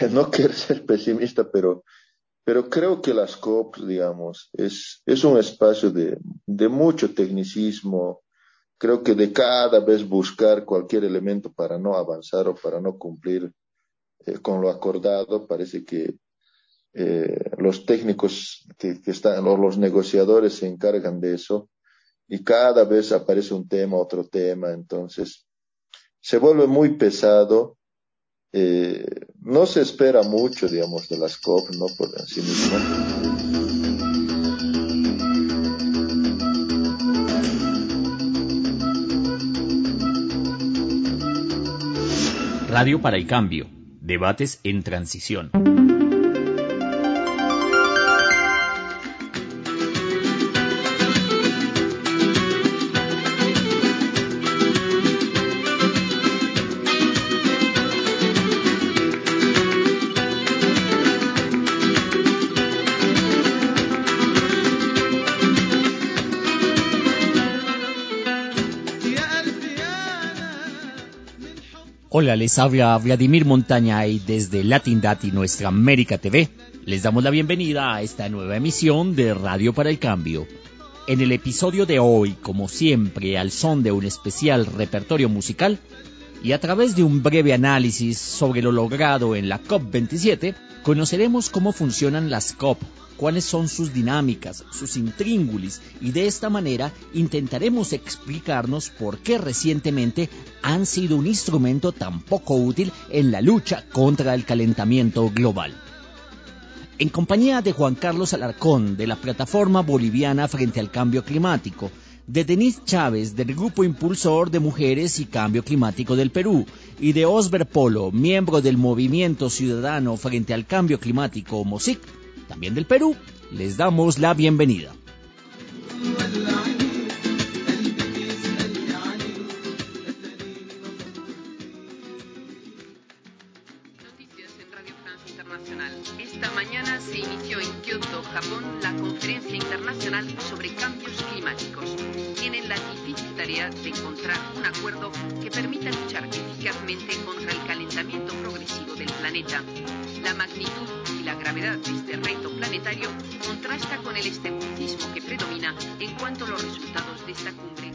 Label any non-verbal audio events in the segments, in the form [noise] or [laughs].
[laughs] no quiero ser pesimista, pero, pero creo que las COP, digamos, es, es un espacio de, de mucho tecnicismo, creo que de cada vez buscar cualquier elemento para no avanzar o para no cumplir eh, con lo acordado, parece que eh, los técnicos que, que están, o los negociadores se encargan de eso y cada vez aparece un tema, otro tema, entonces se vuelve muy pesado. Eh, no se espera mucho, digamos, de las COP, ¿no? Por sí mismo. Radio para el Cambio. Debates en transición. Hola, les habla Vladimir Montaña y desde Latin Dati, nuestra América TV, les damos la bienvenida a esta nueva emisión de Radio para el Cambio. En el episodio de hoy, como siempre, al son de un especial repertorio musical y a través de un breve análisis sobre lo logrado en la COP27, conoceremos cómo funcionan las COP cuáles son sus dinámicas, sus intríngulis y de esta manera intentaremos explicarnos por qué recientemente han sido un instrumento tan poco útil en la lucha contra el calentamiento global. En compañía de Juan Carlos Alarcón de la Plataforma Boliviana frente al Cambio Climático, de Denise Chávez del Grupo Impulsor de Mujeres y Cambio Climático del Perú y de Osber Polo, miembro del Movimiento Ciudadano frente al Cambio Climático MOSIC, también del Perú, les damos la bienvenida. Noticias en Radio France Internacional. Esta mañana se inició en Kioto, Japón, la conferencia internacional sobre cambios climáticos. La tarea de encontrar un acuerdo que permita luchar eficazmente contra el calentamiento progresivo del planeta. La magnitud la gravedad de este reto planetario contrasta con el escepticismo que predomina en cuanto a los resultados de esta cumbre.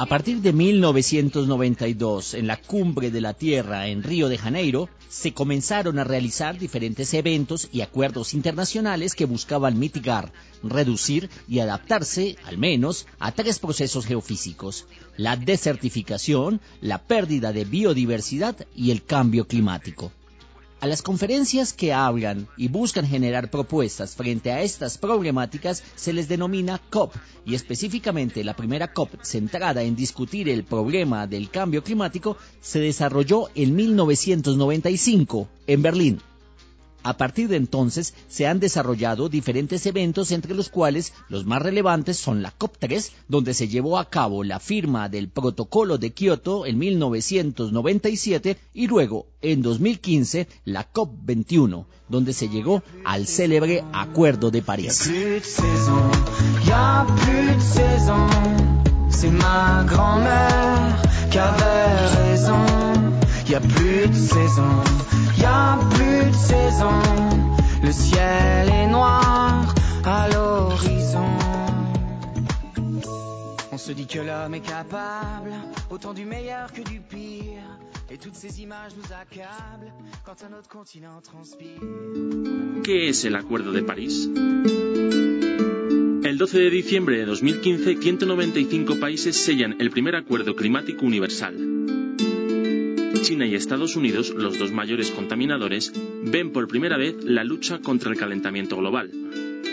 A partir de 1992, en la cumbre de la Tierra en Río de Janeiro, se comenzaron a realizar diferentes eventos y acuerdos internacionales que buscaban mitigar, reducir y adaptarse, al menos, a tres procesos geofísicos, la desertificación, la pérdida de biodiversidad y el cambio climático. A las conferencias que hablan y buscan generar propuestas frente a estas problemáticas se les denomina COP y específicamente la primera COP centrada en discutir el problema del cambio climático se desarrolló en 1995 en Berlín. A partir de entonces se han desarrollado diferentes eventos entre los cuales los más relevantes son la COP3, donde se llevó a cabo la firma del Protocolo de Kioto en 1997 y luego en 2015 la COP21, donde se llegó al célebre Acuerdo de París. Saison, y a plus de saison. Le ciel est noir à l'horizon. On se dit que l'homme est capable autant du meilleur que du pire. Et toutes ces images nous accablent quand un autre continent transpire. ¿Qué es el Acuerdo de París? El 12 de diciembre de 2015, 195 países sellan el primer acuerdo climático universal. China y Estados Unidos, los dos mayores contaminadores, ven por primera vez la lucha contra el calentamiento global.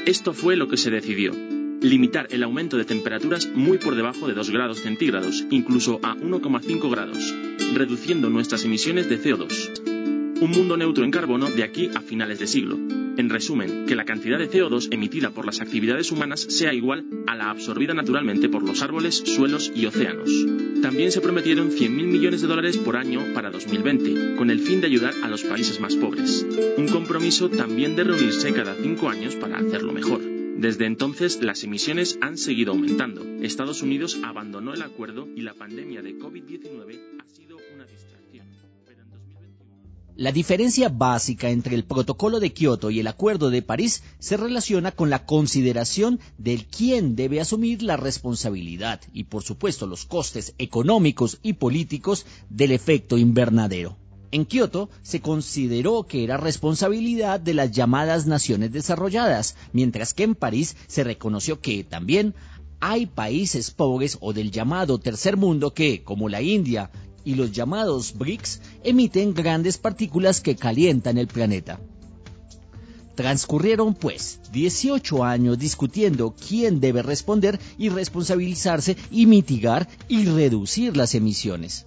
Esto fue lo que se decidió. Limitar el aumento de temperaturas muy por debajo de 2 grados centígrados, incluso a 1,5 grados, reduciendo nuestras emisiones de CO2. Un mundo neutro en carbono de aquí a finales de siglo. En resumen, que la cantidad de CO2 emitida por las actividades humanas sea igual a la absorbida naturalmente por los árboles, suelos y océanos. También se prometieron 100.000 millones de dólares por año para 2020, con el fin de ayudar a los países más pobres. Un compromiso también de reunirse cada cinco años para hacerlo mejor. Desde entonces, las emisiones han seguido aumentando. Estados Unidos abandonó el acuerdo y la pandemia de COVID-19 ha sido. La diferencia básica entre el protocolo de Kioto y el acuerdo de París se relaciona con la consideración del quién debe asumir la responsabilidad y por supuesto los costes económicos y políticos del efecto invernadero. En Kioto se consideró que era responsabilidad de las llamadas naciones desarrolladas, mientras que en París se reconoció que también hay países pobres o del llamado tercer mundo que, como la India y los llamados BRICS emiten grandes partículas que calientan el planeta. Transcurrieron pues 18 años discutiendo quién debe responder y responsabilizarse y mitigar y reducir las emisiones.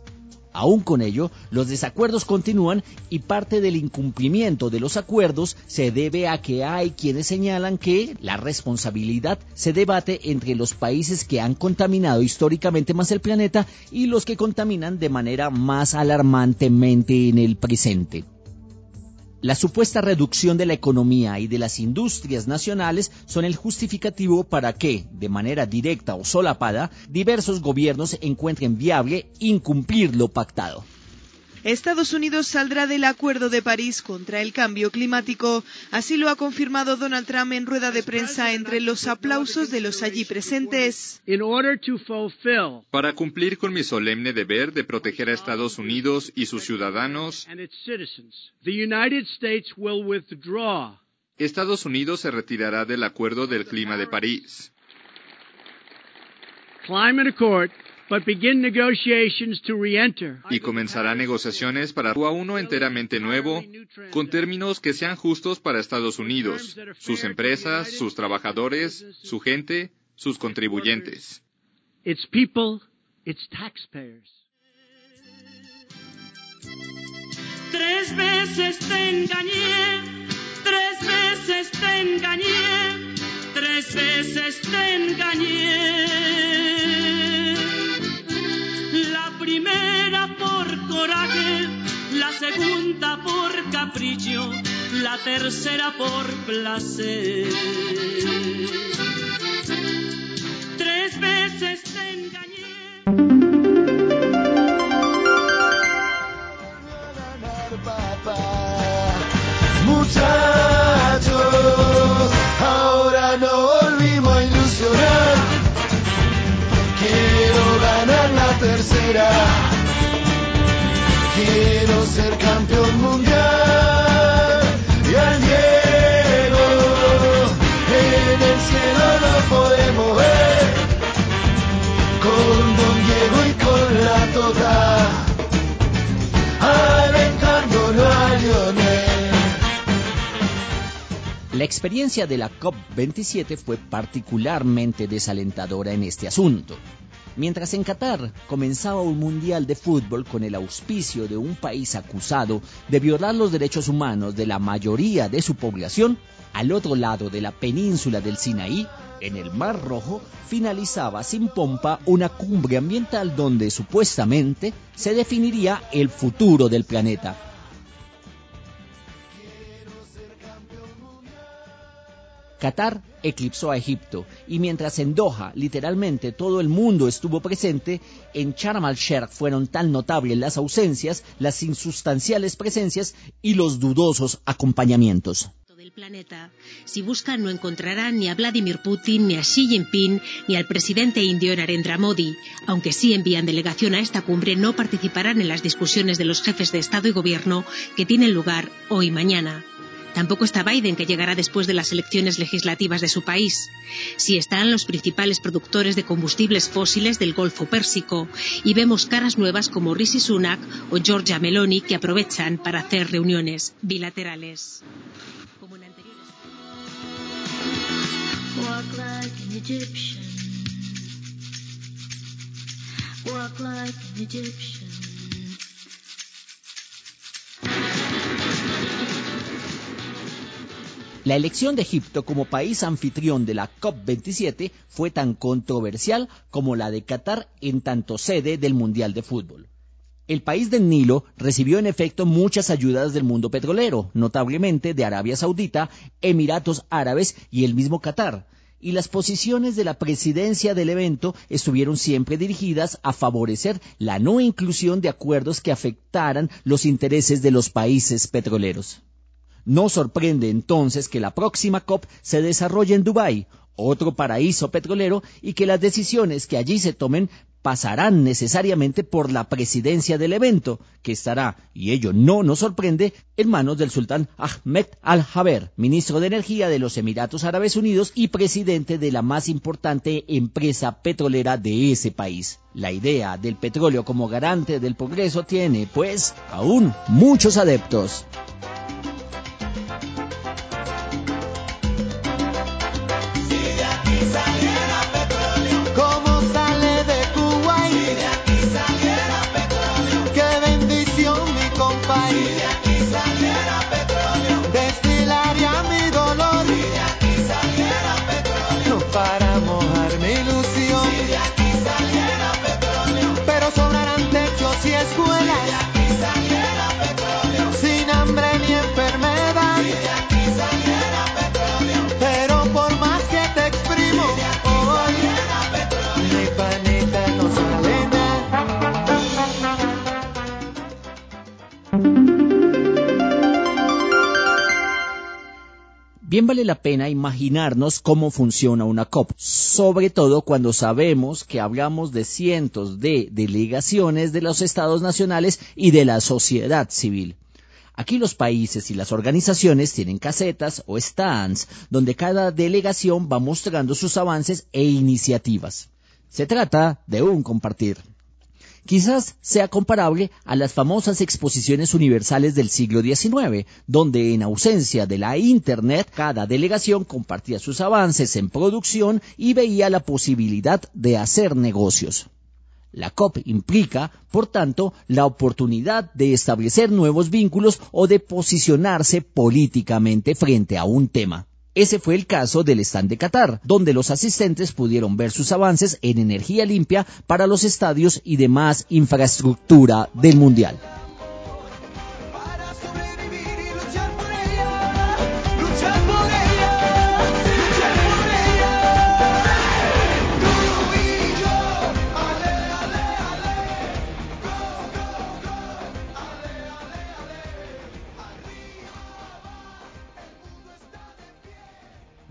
Aún con ello, los desacuerdos continúan y parte del incumplimiento de los acuerdos se debe a que hay quienes señalan que la responsabilidad se debate entre los países que han contaminado históricamente más el planeta y los que contaminan de manera más alarmantemente en el presente. La supuesta reducción de la economía y de las industrias nacionales son el justificativo para que, de manera directa o solapada, diversos gobiernos encuentren viable incumplir lo pactado. Estados Unidos saldrá del Acuerdo de París contra el cambio climático. Así lo ha confirmado Donald Trump en rueda de prensa entre los aplausos de los allí presentes. Para cumplir con mi solemne deber de proteger a Estados Unidos y sus ciudadanos, Estados Unidos se retirará del Acuerdo del Clima de París. Y comenzará negociaciones para a uno enteramente nuevo, con términos que sean justos para Estados Unidos, sus empresas, sus trabajadores, su gente, sus contribuyentes. Tres veces te engañé, tres veces te engañé, tres veces te engañé primera por coraje, la segunda por capricho, la tercera por placer. Tres veces te engañé. Muchachos, tercera. Quiero ser campeón mundial. Y al Diego en el cielo lo podemos ver. Con Don Diego y con la toca. Alentándolo a Lionel. La experiencia de la COP27 fue particularmente desalentadora en este asunto. Mientras en Qatar comenzaba un mundial de fútbol con el auspicio de un país acusado de violar los derechos humanos de la mayoría de su población, al otro lado de la península del Sinaí, en el Mar Rojo, finalizaba sin pompa una cumbre ambiental donde supuestamente se definiría el futuro del planeta. Qatar eclipsó a Egipto y mientras en Doha literalmente todo el mundo estuvo presente, en Sharm el-Sheikh fueron tan notables las ausencias, las insustanciales presencias y los dudosos acompañamientos del planeta. Si buscan no encontrarán ni a Vladimir Putin, ni a Xi Jinping, ni al presidente indio Narendra Modi. Aunque sí envían delegación a esta cumbre, no participarán en las discusiones de los jefes de Estado y Gobierno que tienen lugar hoy mañana. Tampoco está Biden, que llegará después de las elecciones legislativas de su país. Sí están los principales productores de combustibles fósiles del Golfo Pérsico y vemos caras nuevas como Rishi Sunak o Giorgia Meloni que aprovechan para hacer reuniones bilaterales. La elección de Egipto como país anfitrión de la COP27 fue tan controversial como la de Qatar en tanto sede del Mundial de Fútbol. El país del Nilo recibió en efecto muchas ayudas del mundo petrolero, notablemente de Arabia Saudita, Emiratos Árabes y el mismo Qatar, y las posiciones de la presidencia del evento estuvieron siempre dirigidas a favorecer la no inclusión de acuerdos que afectaran los intereses de los países petroleros. No sorprende entonces que la próxima COP se desarrolle en Dubái, otro paraíso petrolero, y que las decisiones que allí se tomen pasarán necesariamente por la presidencia del evento, que estará, y ello no nos sorprende, en manos del sultán Ahmed Al-Jaber, ministro de Energía de los Emiratos Árabes Unidos y presidente de la más importante empresa petrolera de ese país. La idea del petróleo como garante del progreso tiene, pues, aún muchos adeptos. Bien vale la pena imaginarnos cómo funciona una COP, sobre todo cuando sabemos que hablamos de cientos de delegaciones de los estados nacionales y de la sociedad civil. Aquí los países y las organizaciones tienen casetas o stands donde cada delegación va mostrando sus avances e iniciativas. Se trata de un compartir. Quizás sea comparable a las famosas exposiciones universales del siglo XIX, donde en ausencia de la Internet, cada delegación compartía sus avances en producción y veía la posibilidad de hacer negocios. La COP implica, por tanto, la oportunidad de establecer nuevos vínculos o de posicionarse políticamente frente a un tema. Ese fue el caso del stand de Qatar, donde los asistentes pudieron ver sus avances en energía limpia para los estadios y demás infraestructura del Mundial.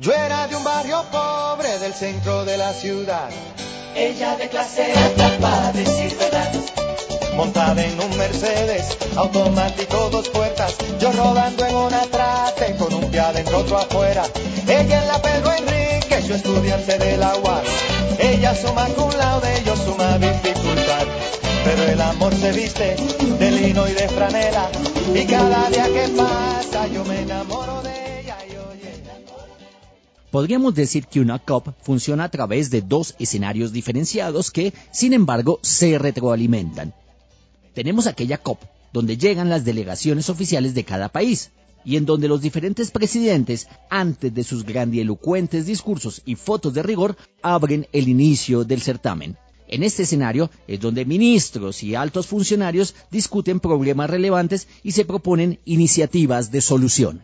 Yo era de un barrio pobre del centro de la ciudad. Ella de clase alta para decir verdad. Montada en un Mercedes, automático dos puertas. Yo rodando en una trate con un pie adentro, otro afuera. Ella en la Pedro Enrique, yo estudiante de la UAR. Ella suma con de ellos suma dificultad. Pero el amor se viste de lino y de franela. Y cada día que pasa yo me enamoro Podríamos decir que una COP funciona a través de dos escenarios diferenciados que, sin embargo, se retroalimentan. Tenemos aquella COP, donde llegan las delegaciones oficiales de cada país, y en donde los diferentes presidentes, antes de sus grandilocuentes discursos y fotos de rigor, abren el inicio del certamen. En este escenario es donde ministros y altos funcionarios discuten problemas relevantes y se proponen iniciativas de solución.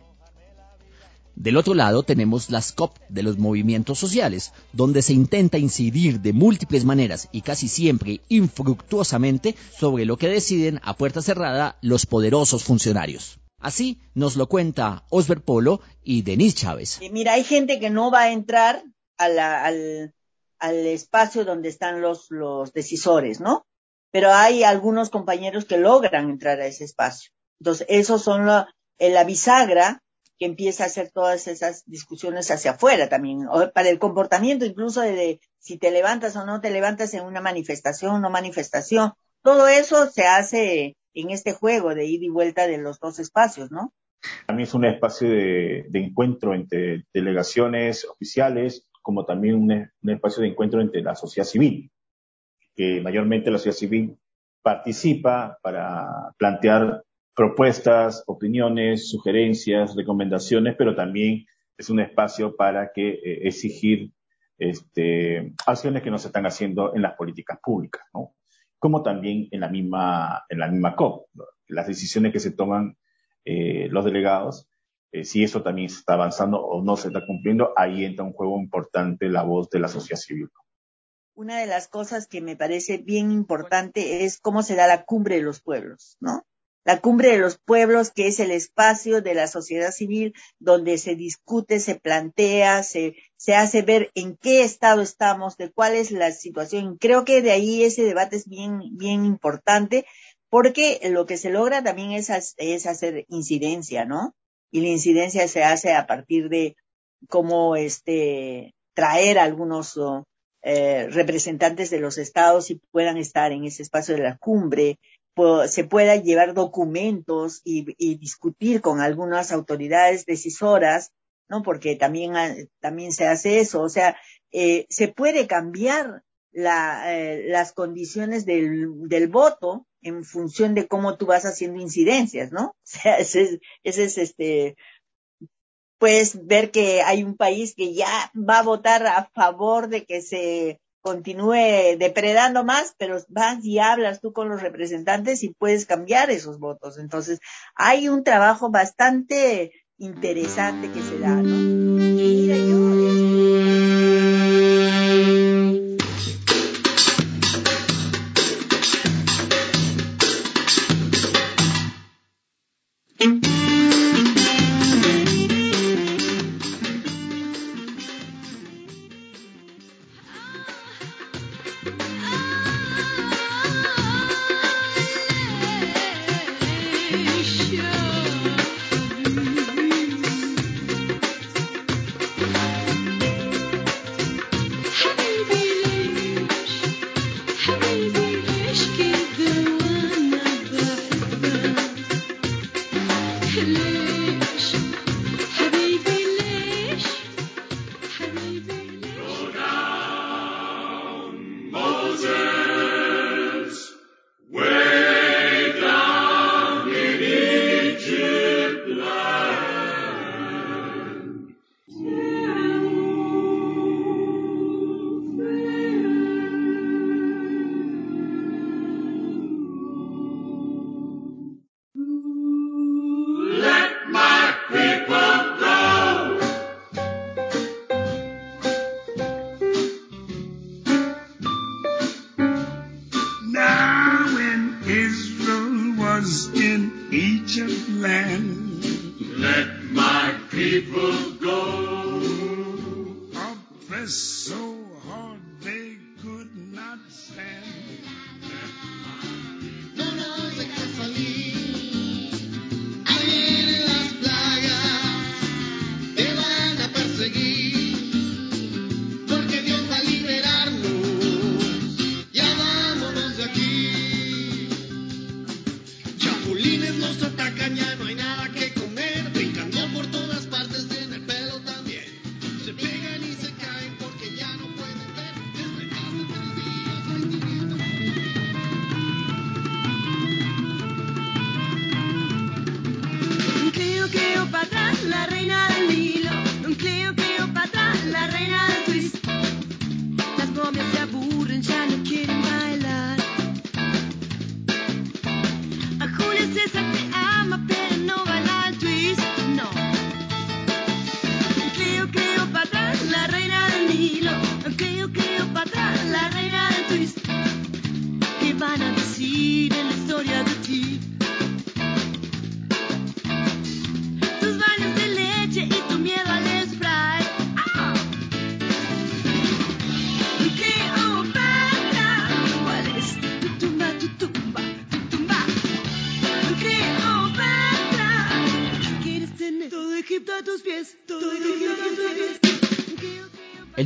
Del otro lado tenemos las COP de los movimientos sociales, donde se intenta incidir de múltiples maneras y casi siempre infructuosamente sobre lo que deciden a puerta cerrada los poderosos funcionarios. Así nos lo cuenta Osber Polo y Denise Chávez. Mira, hay gente que no va a entrar al, espacio donde están los, los decisores, ¿no? Pero hay algunos compañeros que logran entrar a ese espacio. Entonces, esos son la, la bisagra que empieza a hacer todas esas discusiones hacia afuera también, para el comportamiento incluso de, si te levantas o no te levantas en una manifestación o no manifestación. Todo eso se hace en este juego de ida y vuelta de los dos espacios, ¿no? Mí es un espacio de, encuentro entre delegaciones oficiales, como también un, un espacio de encuentro entre la sociedad civil, que mayormente la sociedad civil participa para plantear propuestas, opiniones, sugerencias, recomendaciones, pero también es un espacio para que eh, exigir este, acciones que no se están haciendo en las políticas públicas, ¿no? Como también en la misma, en la misma COP, las decisiones que se toman eh, los delegados eh, si eso también se está avanzando o no se está cumpliendo, ahí entra un juego importante la voz de la sociedad civil. Una de las cosas que me parece bien importante es cómo se da la cumbre de los pueblos, ¿no? La cumbre de los pueblos, que es el espacio de la sociedad civil donde se discute, se plantea, se, se hace ver en qué estado estamos, de cuál es la situación. Creo que de ahí ese debate es bien, bien importante, porque lo que se logra también es, es hacer incidencia, ¿no? Y la incidencia se hace a partir de cómo este, traer algunos eh, representantes de los estados y puedan estar en ese espacio de la cumbre, se pueda llevar documentos y, discutir con algunas autoridades decisoras, ¿no? Porque también, también se hace eso, o sea, eh, se puede cambiar la, eh, las condiciones del, del, voto en función de cómo tú vas haciendo incidencias, ¿no? [laughs] O sea, ese, ese es este, puedes ver que hay un país que ya va a votar a favor de que se continúe depredando más, pero vas y hablas tú con los representantes y puedes cambiar esos votos. Entonces, hay un trabajo bastante interesante que se da, ¿no? mira, yo, so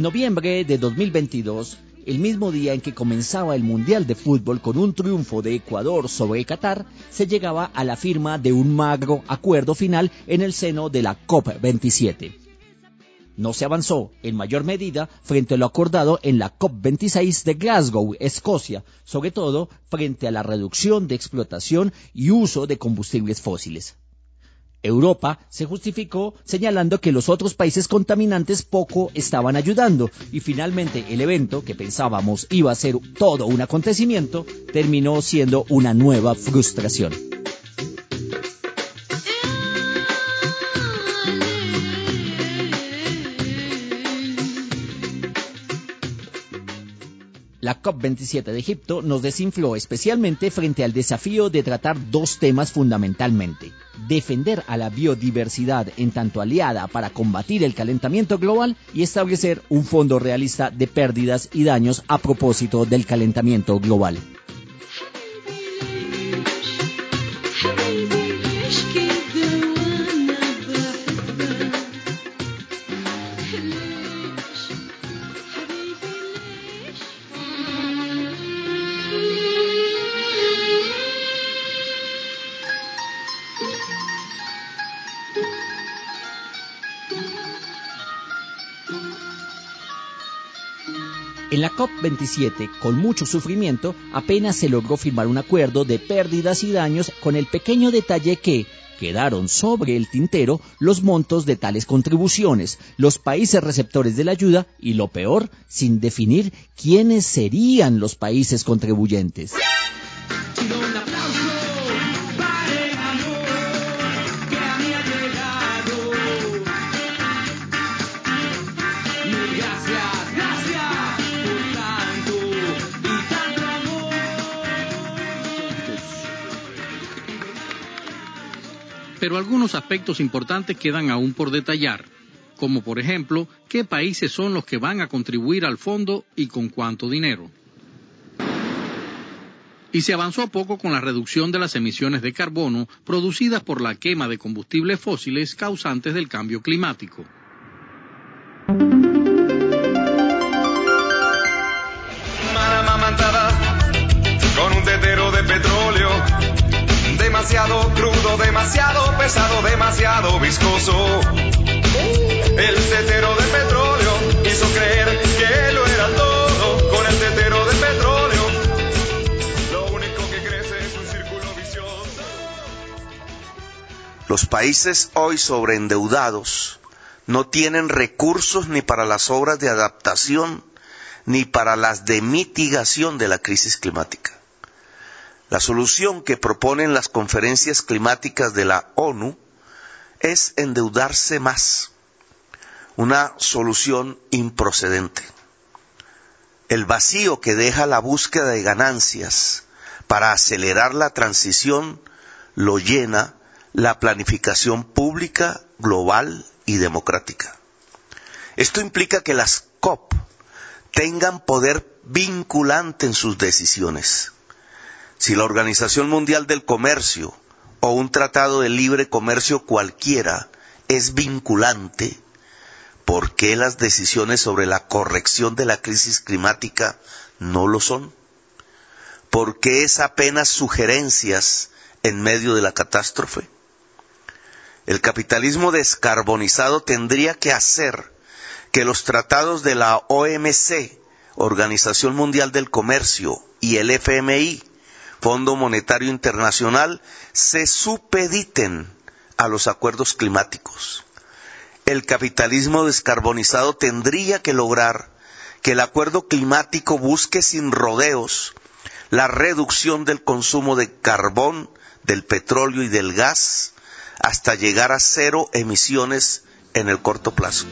En noviembre de 2022, el mismo día en que comenzaba el Mundial de Fútbol con un triunfo de Ecuador sobre Qatar, se llegaba a la firma de un magro acuerdo final en el seno de la COP27. No se avanzó en mayor medida frente a lo acordado en la COP26 de Glasgow, Escocia, sobre todo frente a la reducción de explotación y uso de combustibles fósiles. Europa se justificó señalando que los otros países contaminantes poco estaban ayudando y finalmente el evento que pensábamos iba a ser todo un acontecimiento terminó siendo una nueva frustración. La COP27 de Egipto nos desinfló especialmente frente al desafío de tratar dos temas fundamentalmente. Defender a la biodiversidad en tanto aliada para combatir el calentamiento global y establecer un fondo realista de pérdidas y daños a propósito del calentamiento global. COP27, con mucho sufrimiento, apenas se logró firmar un acuerdo de pérdidas y daños con el pequeño detalle que quedaron sobre el tintero los montos de tales contribuciones, los países receptores de la ayuda y, lo peor, sin definir quiénes serían los países contribuyentes. Pero algunos aspectos importantes quedan aún por detallar, como por ejemplo qué países son los que van a contribuir al fondo y con cuánto dinero. Y se avanzó poco con la reducción de las emisiones de carbono producidas por la quema de combustibles fósiles causantes del cambio climático. Demasiado pesado, demasiado viscoso. El tetero de petróleo hizo creer que lo era todo con el tetero de petróleo. Lo único que crece es un círculo vicioso. Los países hoy sobreendeudados no tienen recursos ni para las obras de adaptación ni para las de mitigación de la crisis climática. La solución que proponen las conferencias climáticas de la ONU es endeudarse más, una solución improcedente. El vacío que deja la búsqueda de ganancias para acelerar la transición lo llena la planificación pública, global y democrática. Esto implica que las COP tengan poder vinculante en sus decisiones si la Organización Mundial del Comercio o un tratado de libre comercio cualquiera es vinculante, ¿por qué las decisiones sobre la corrección de la crisis climática no lo son? ¿Por qué es apenas sugerencias en medio de la catástrofe? El capitalismo descarbonizado tendría que hacer que los tratados de la OMC, Organización Mundial del Comercio, y el FMI Fondo Monetario Internacional se supediten a los acuerdos climáticos. El capitalismo descarbonizado tendría que lograr que el acuerdo climático busque sin rodeos la reducción del consumo de carbón, del petróleo y del gas hasta llegar a cero emisiones en el corto plazo.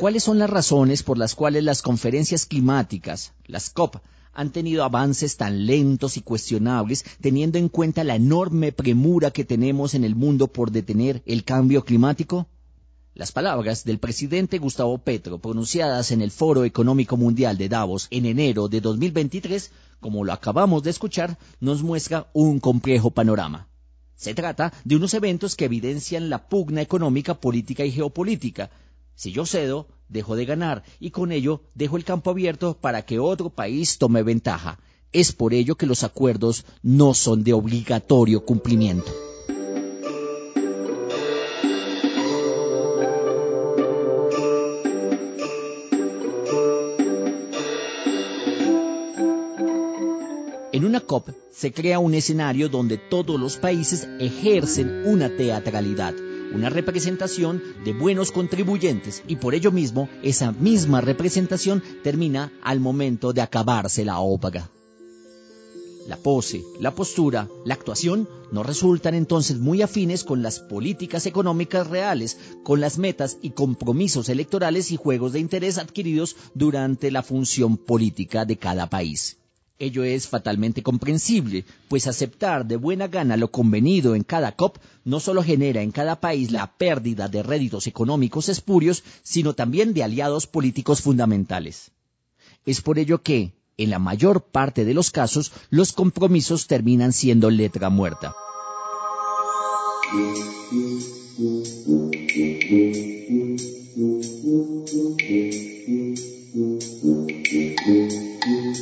¿Cuáles son las razones por las cuales las conferencias climáticas, las COP, han tenido avances tan lentos y cuestionables, teniendo en cuenta la enorme premura que tenemos en el mundo por detener el cambio climático? Las palabras del presidente Gustavo Petro, pronunciadas en el Foro Económico Mundial de Davos en enero de 2023, como lo acabamos de escuchar, nos muestra un complejo panorama. Se trata de unos eventos que evidencian la pugna económica, política y geopolítica. Si yo cedo, dejo de ganar y con ello dejo el campo abierto para que otro país tome ventaja. Es por ello que los acuerdos no son de obligatorio cumplimiento. En una COP se crea un escenario donde todos los países ejercen una teatralidad, una representación de buenos contribuyentes y por ello mismo esa misma representación termina al momento de acabarse la ópaga. La pose, la postura, la actuación no resultan entonces muy afines con las políticas económicas reales, con las metas y compromisos electorales y juegos de interés adquiridos durante la función política de cada país. Ello es fatalmente comprensible, pues aceptar de buena gana lo convenido en cada COP no solo genera en cada país la pérdida de réditos económicos espurios, sino también de aliados políticos fundamentales. Es por ello que, en la mayor parte de los casos, los compromisos terminan siendo letra muerta. En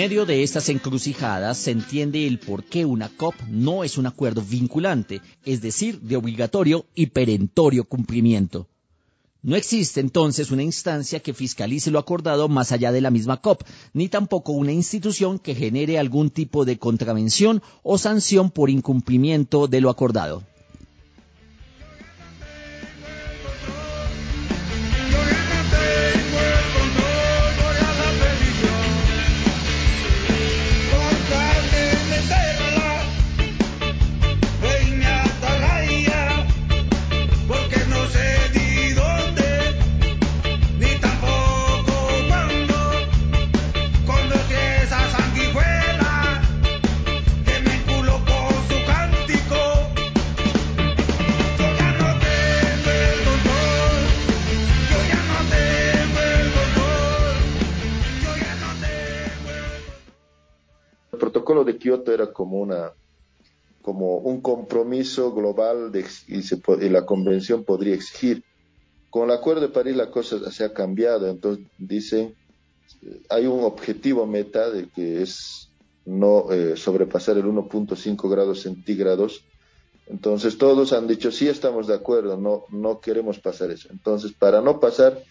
medio de estas encrucijadas se entiende el por qué una COP no es un acuerdo vinculante, es decir, de obligatorio y perentorio cumplimiento. No existe entonces una instancia que fiscalice lo acordado más allá de la misma COP, ni tampoco una institución que genere algún tipo de contravención o sanción por incumplimiento de lo acordado. Protocolo de Kioto era como una como un compromiso global y, se, y, la convención podría exigir. Con el Acuerdo de París la cosa se ha cambiado, entonces dicen, hay un objetivo meta de que es no eh, sobrepasar el 1.5 grados centígrados. Entonces todos han dicho, sí estamos de acuerdo, no, no queremos pasar eso. Entonces, para no pasar,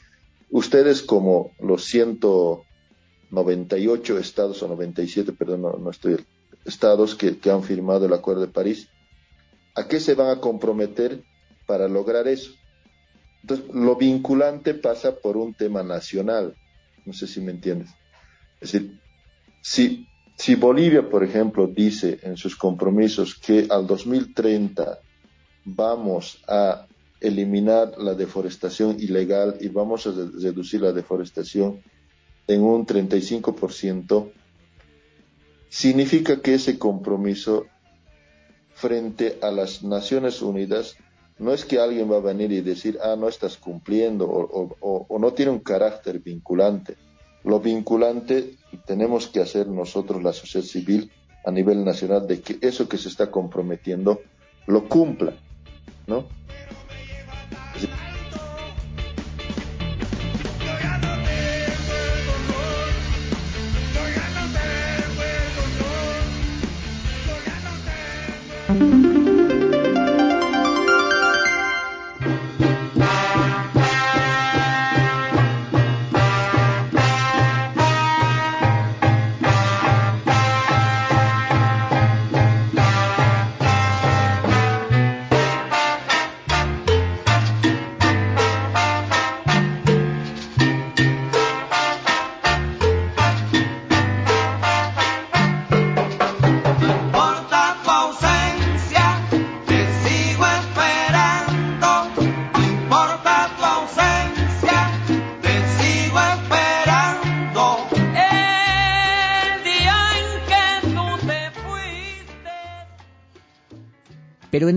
ustedes como los ciento 98 estados o 97, perdón, no, no estoy, estados que, que, han firmado el Acuerdo de París. ¿A qué se van a comprometer para lograr eso? Entonces, lo vinculante pasa por un tema nacional. No sé si me entiendes. Es decir, si, si Bolivia, por ejemplo, dice en sus compromisos que al 2030 vamos a eliminar la deforestación ilegal y vamos a reducir la deforestación en un 35%, significa que ese compromiso frente a las Naciones Unidas no es que alguien va a venir y decir, ah, no estás cumpliendo o, o, no tiene un carácter vinculante. Lo vinculante tenemos que hacer nosotros, la sociedad civil, a nivel nacional, de que eso que se está comprometiendo lo cumpla, ¿no?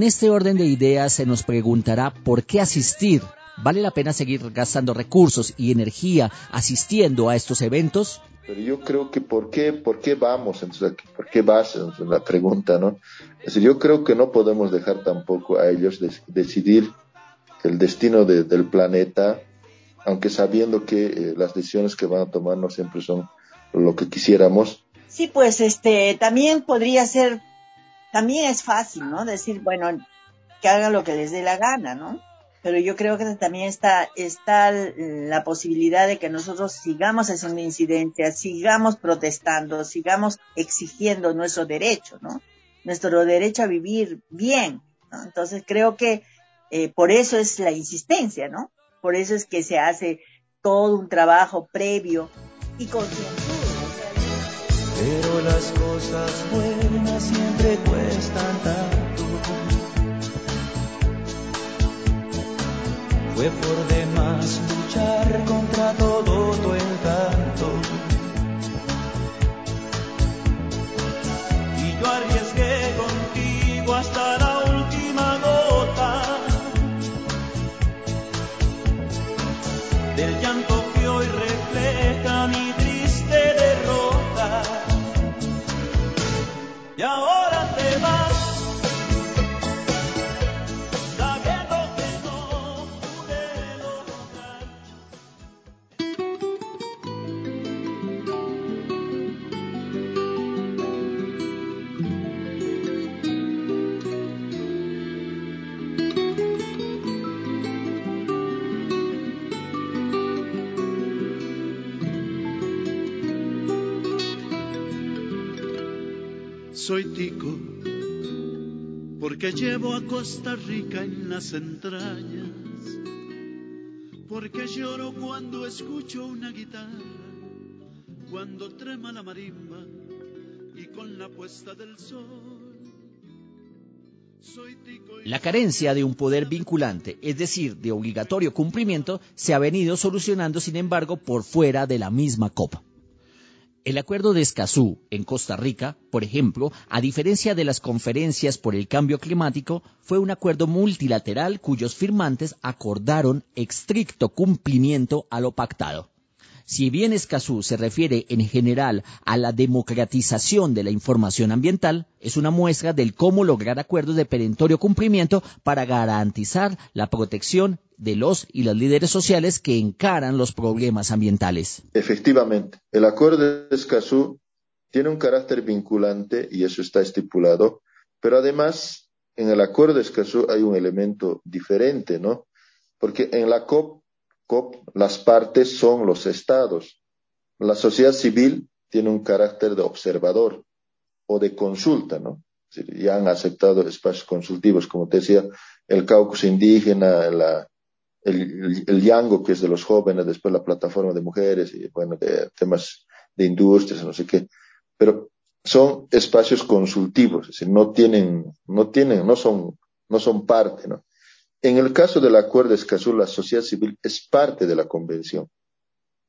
En este orden de ideas se nos preguntará por qué asistir. ¿Vale la pena seguir gastando recursos y energía asistiendo a estos eventos? Pero yo creo que ¿por qué, por qué vamos? Entonces, ¿Por qué vas? Entonces, la pregunta, ¿no? Es decir, yo creo que no podemos dejar tampoco a ellos decidir el destino del planeta, aunque sabiendo que eh, las decisiones que van a tomar no siempre son lo que quisiéramos. Sí, pues este también podría ser, también es fácil, ¿no? Decir, bueno, que haga lo que les dé la gana, ¿no? pero yo creo que también está, está la posibilidad de que nosotros sigamos haciendo incidencias, sigamos protestando, sigamos exigiendo nuestro derecho, ¿no? Nuestro derecho a vivir bien, ¿no? Entonces creo que eh, por eso es la insistencia, ¿no? Por eso es que se hace todo un trabajo previo y concienzudo. Pero las cosas buenas siempre cuestan tanto Fue por demás luchar contra todo tu encanto. Y yo llevo a Costa Rica en las entrañas, porque lloro cuando escucho una guitarra, cuando trema la marimba y con la puesta del sol. Soy tico La carencia de un poder vinculante, es decir, de obligatorio cumplimiento, se ha venido solucionando, sin embargo, por fuera de la misma copa. El acuerdo de Escazú en Costa Rica, por ejemplo, a diferencia de las conferencias por el cambio climático, fue un acuerdo multilateral cuyos firmantes acordaron estricto cumplimiento a lo pactado. Si bien Escazú se refiere en general a la democratización de la información ambiental, es una muestra del cómo lograr acuerdos de perentorio cumplimiento para garantizar la protección de los y las líderes sociales que encaran los problemas ambientales. Efectivamente, el acuerdo de Escazú tiene un carácter vinculante y eso está estipulado, pero además en el acuerdo de Escazú hay un elemento diferente, ¿no? Porque en la COP las partes son los estados. La sociedad civil tiene un carácter de observador o de consulta, ¿no? Ya han aceptado espacios consultivos, como te decía, el caucus indígena, la, el, el, Yango, que es de los jóvenes, después la plataforma de mujeres, y bueno, de temas de industrias, no sé qué. Pero son espacios consultivos, es decir, no tienen, no tienen, no son, no son parte, ¿no? En el caso del acuerdo de Escazú, la sociedad civil es parte de la convención,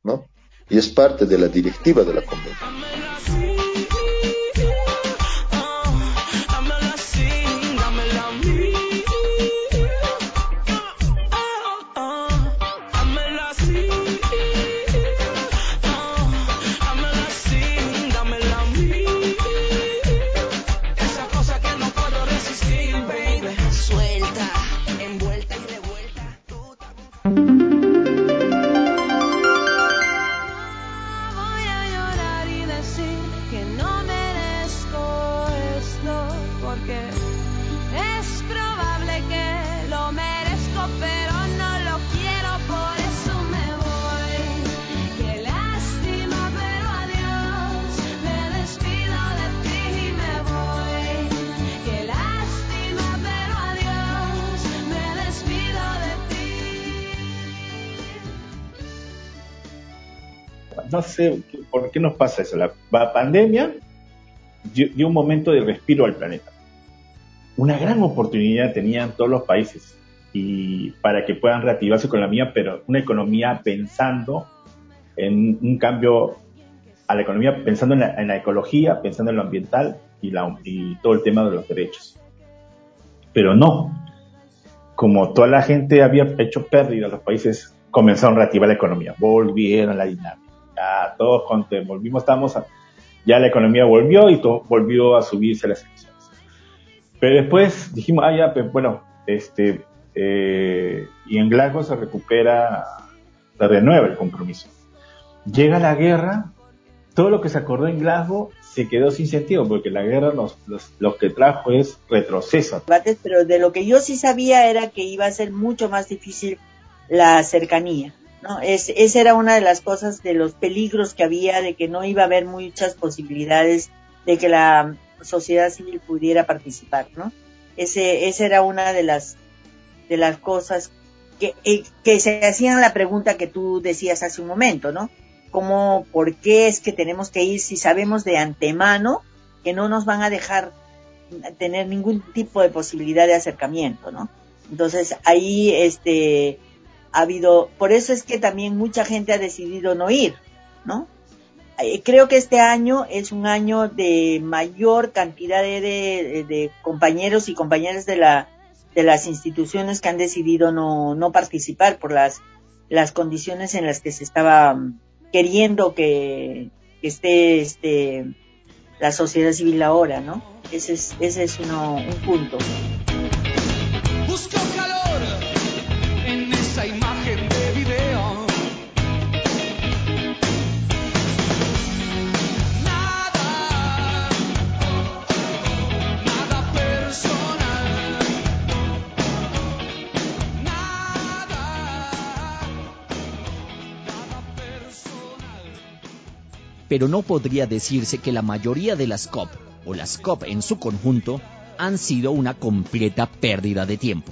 ¿no? Y es parte de la directiva de la convención. Sé por qué nos pasa eso. La, pandemia dio, un momento de respiro al planeta. Una gran oportunidad tenían todos los países y para que puedan reactivarse con la mía, pero una economía pensando en un cambio a la economía, pensando en la, ecología, pensando en lo ambiental y, la, y todo el tema de los derechos. Pero no. Como toda la gente había hecho pérdida, los países comenzaron a reactivar la economía, volvieron a la dinámica. Ya todos volvimos, estamos, ya la economía volvió y todo, volvió a subirse las emisiones. Pero después dijimos, ah, ya, bueno, este, eh, y en Glasgow se recupera, se renueva el compromiso. Llega la guerra, todo lo que se acordó en Glasgow se quedó sin sentido, porque la guerra los, lo que trajo es retroceso. Pero de lo que yo sí sabía era que iba a ser mucho más difícil la cercanía. ¿No? Es, esa era una de las cosas, de los peligros que había, de que no iba a haber muchas posibilidades de que la sociedad civil pudiera participar, ¿no? Ese, esa era una de las, de las cosas que, eh, que se hacían la pregunta que tú decías hace un momento, ¿no? cómo, por qué es que tenemos que ir si sabemos de antemano que no nos van a dejar tener ningún tipo de posibilidad de acercamiento, ¿no? Entonces ahí este ha habido, por eso es que también mucha gente ha decidido no ir, ¿no? Eh, creo que este año es un año de mayor cantidad de, de, compañeros y compañeras de la de las instituciones que han decidido no, no participar por las las condiciones en las que se estaba queriendo que, esté este, la sociedad civil ahora, ¿no? Ese es, ese es uno, un punto. Pero no podría decirse que la mayoría de las COP, o las COP en su conjunto, han sido una completa pérdida de tiempo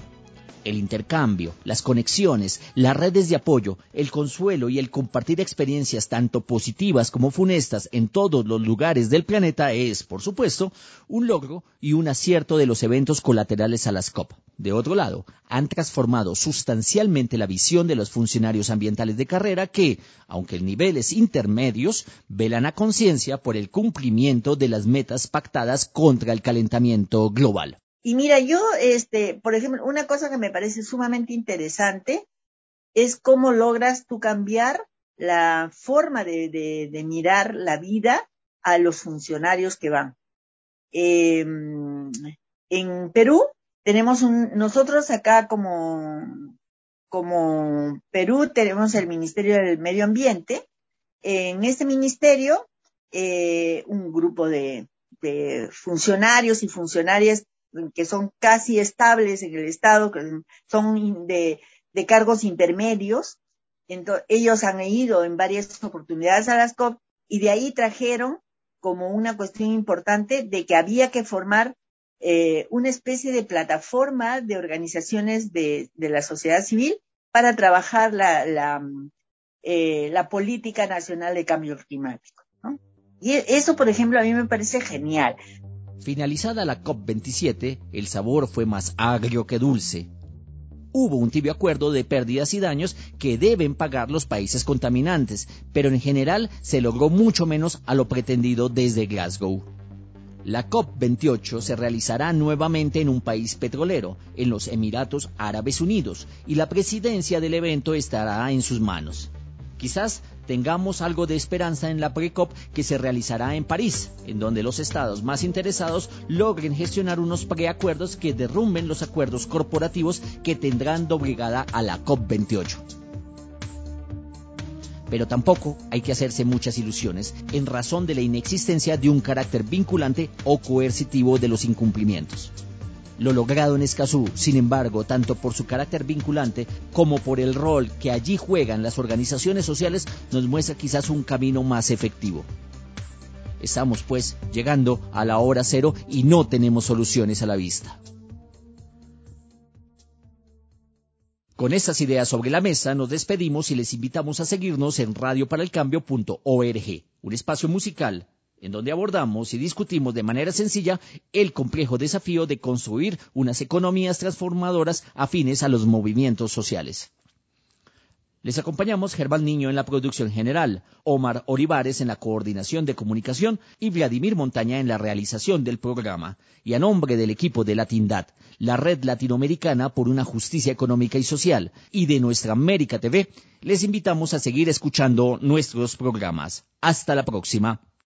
el intercambio, las conexiones, las redes de apoyo, el consuelo y el compartir experiencias tanto positivas como funestas en todos los lugares del planeta es, por supuesto, un logro y un acierto de los eventos colaterales a las COP. De otro lado, han transformado sustancialmente la visión de los funcionarios ambientales de carrera que, aunque en niveles intermedios, velan a conciencia por el cumplimiento de las metas pactadas contra el calentamiento global. Y mira, yo, este, por ejemplo, una cosa que me parece sumamente interesante es cómo logras tú cambiar la forma de, de, mirar la vida a los funcionarios que van. Em, en Perú tenemos un, nosotros acá como, como Perú tenemos el Ministerio del Medio Ambiente. En este ministerio, eh, un grupo de, de funcionarios y funcionarias que son casi estables en el Estado, que son de, cargos intermedios. Entonces, ellos han ido en varias oportunidades a las COP y de ahí trajeron como una cuestión importante de que había que formar eh, una especie de plataforma de organizaciones de, la sociedad civil para trabajar la, eh, la política nacional de cambio climático. Y eso, por ejemplo, a mí me parece genial, Finalizada la COP27, el sabor fue más agrio que dulce. Hubo un tibio acuerdo de pérdidas y daños que deben pagar los países contaminantes, pero en general se logró mucho menos a lo pretendido desde Glasgow. La COP28 se realizará nuevamente en un país petrolero, en los Emiratos Árabes Unidos, y la presidencia del evento estará en sus manos. Quizás tengamos algo de esperanza en la PRECOP que se realizará en París, en donde los estados más interesados logren gestionar unos preacuerdos que derrumben los acuerdos corporativos que tendrán doblegada a la COP28 pero tampoco hay que hacerse muchas ilusiones en razón de la inexistencia de un carácter vinculante o coercitivo de los incumplimientos. Lo logrado en Escazú, sin embargo, tanto por su carácter vinculante como por el rol que allí juegan las organizaciones sociales, nos muestra quizás un camino más efectivo. Estamos, pues, llegando a la hora cero y no tenemos soluciones a la vista. Con estas ideas sobre la mesa nos despedimos y les invitamos a seguirnos en radioparalcambio.org, un espacio musical en donde abordamos y discutimos de manera sencilla el complejo desafío de construir unas economías transformadoras afines a los movimientos sociales. Les acompañamos Germán Niño en la producción general, Omar Olivares en la coordinación de comunicación y Vladimir Montaña en la realización del programa. Y a nombre del equipo de Latindad, la red latinoamericana por una justicia económica y social, y de nuestra América TV, les invitamos a seguir escuchando nuestros programas. Hasta la próxima.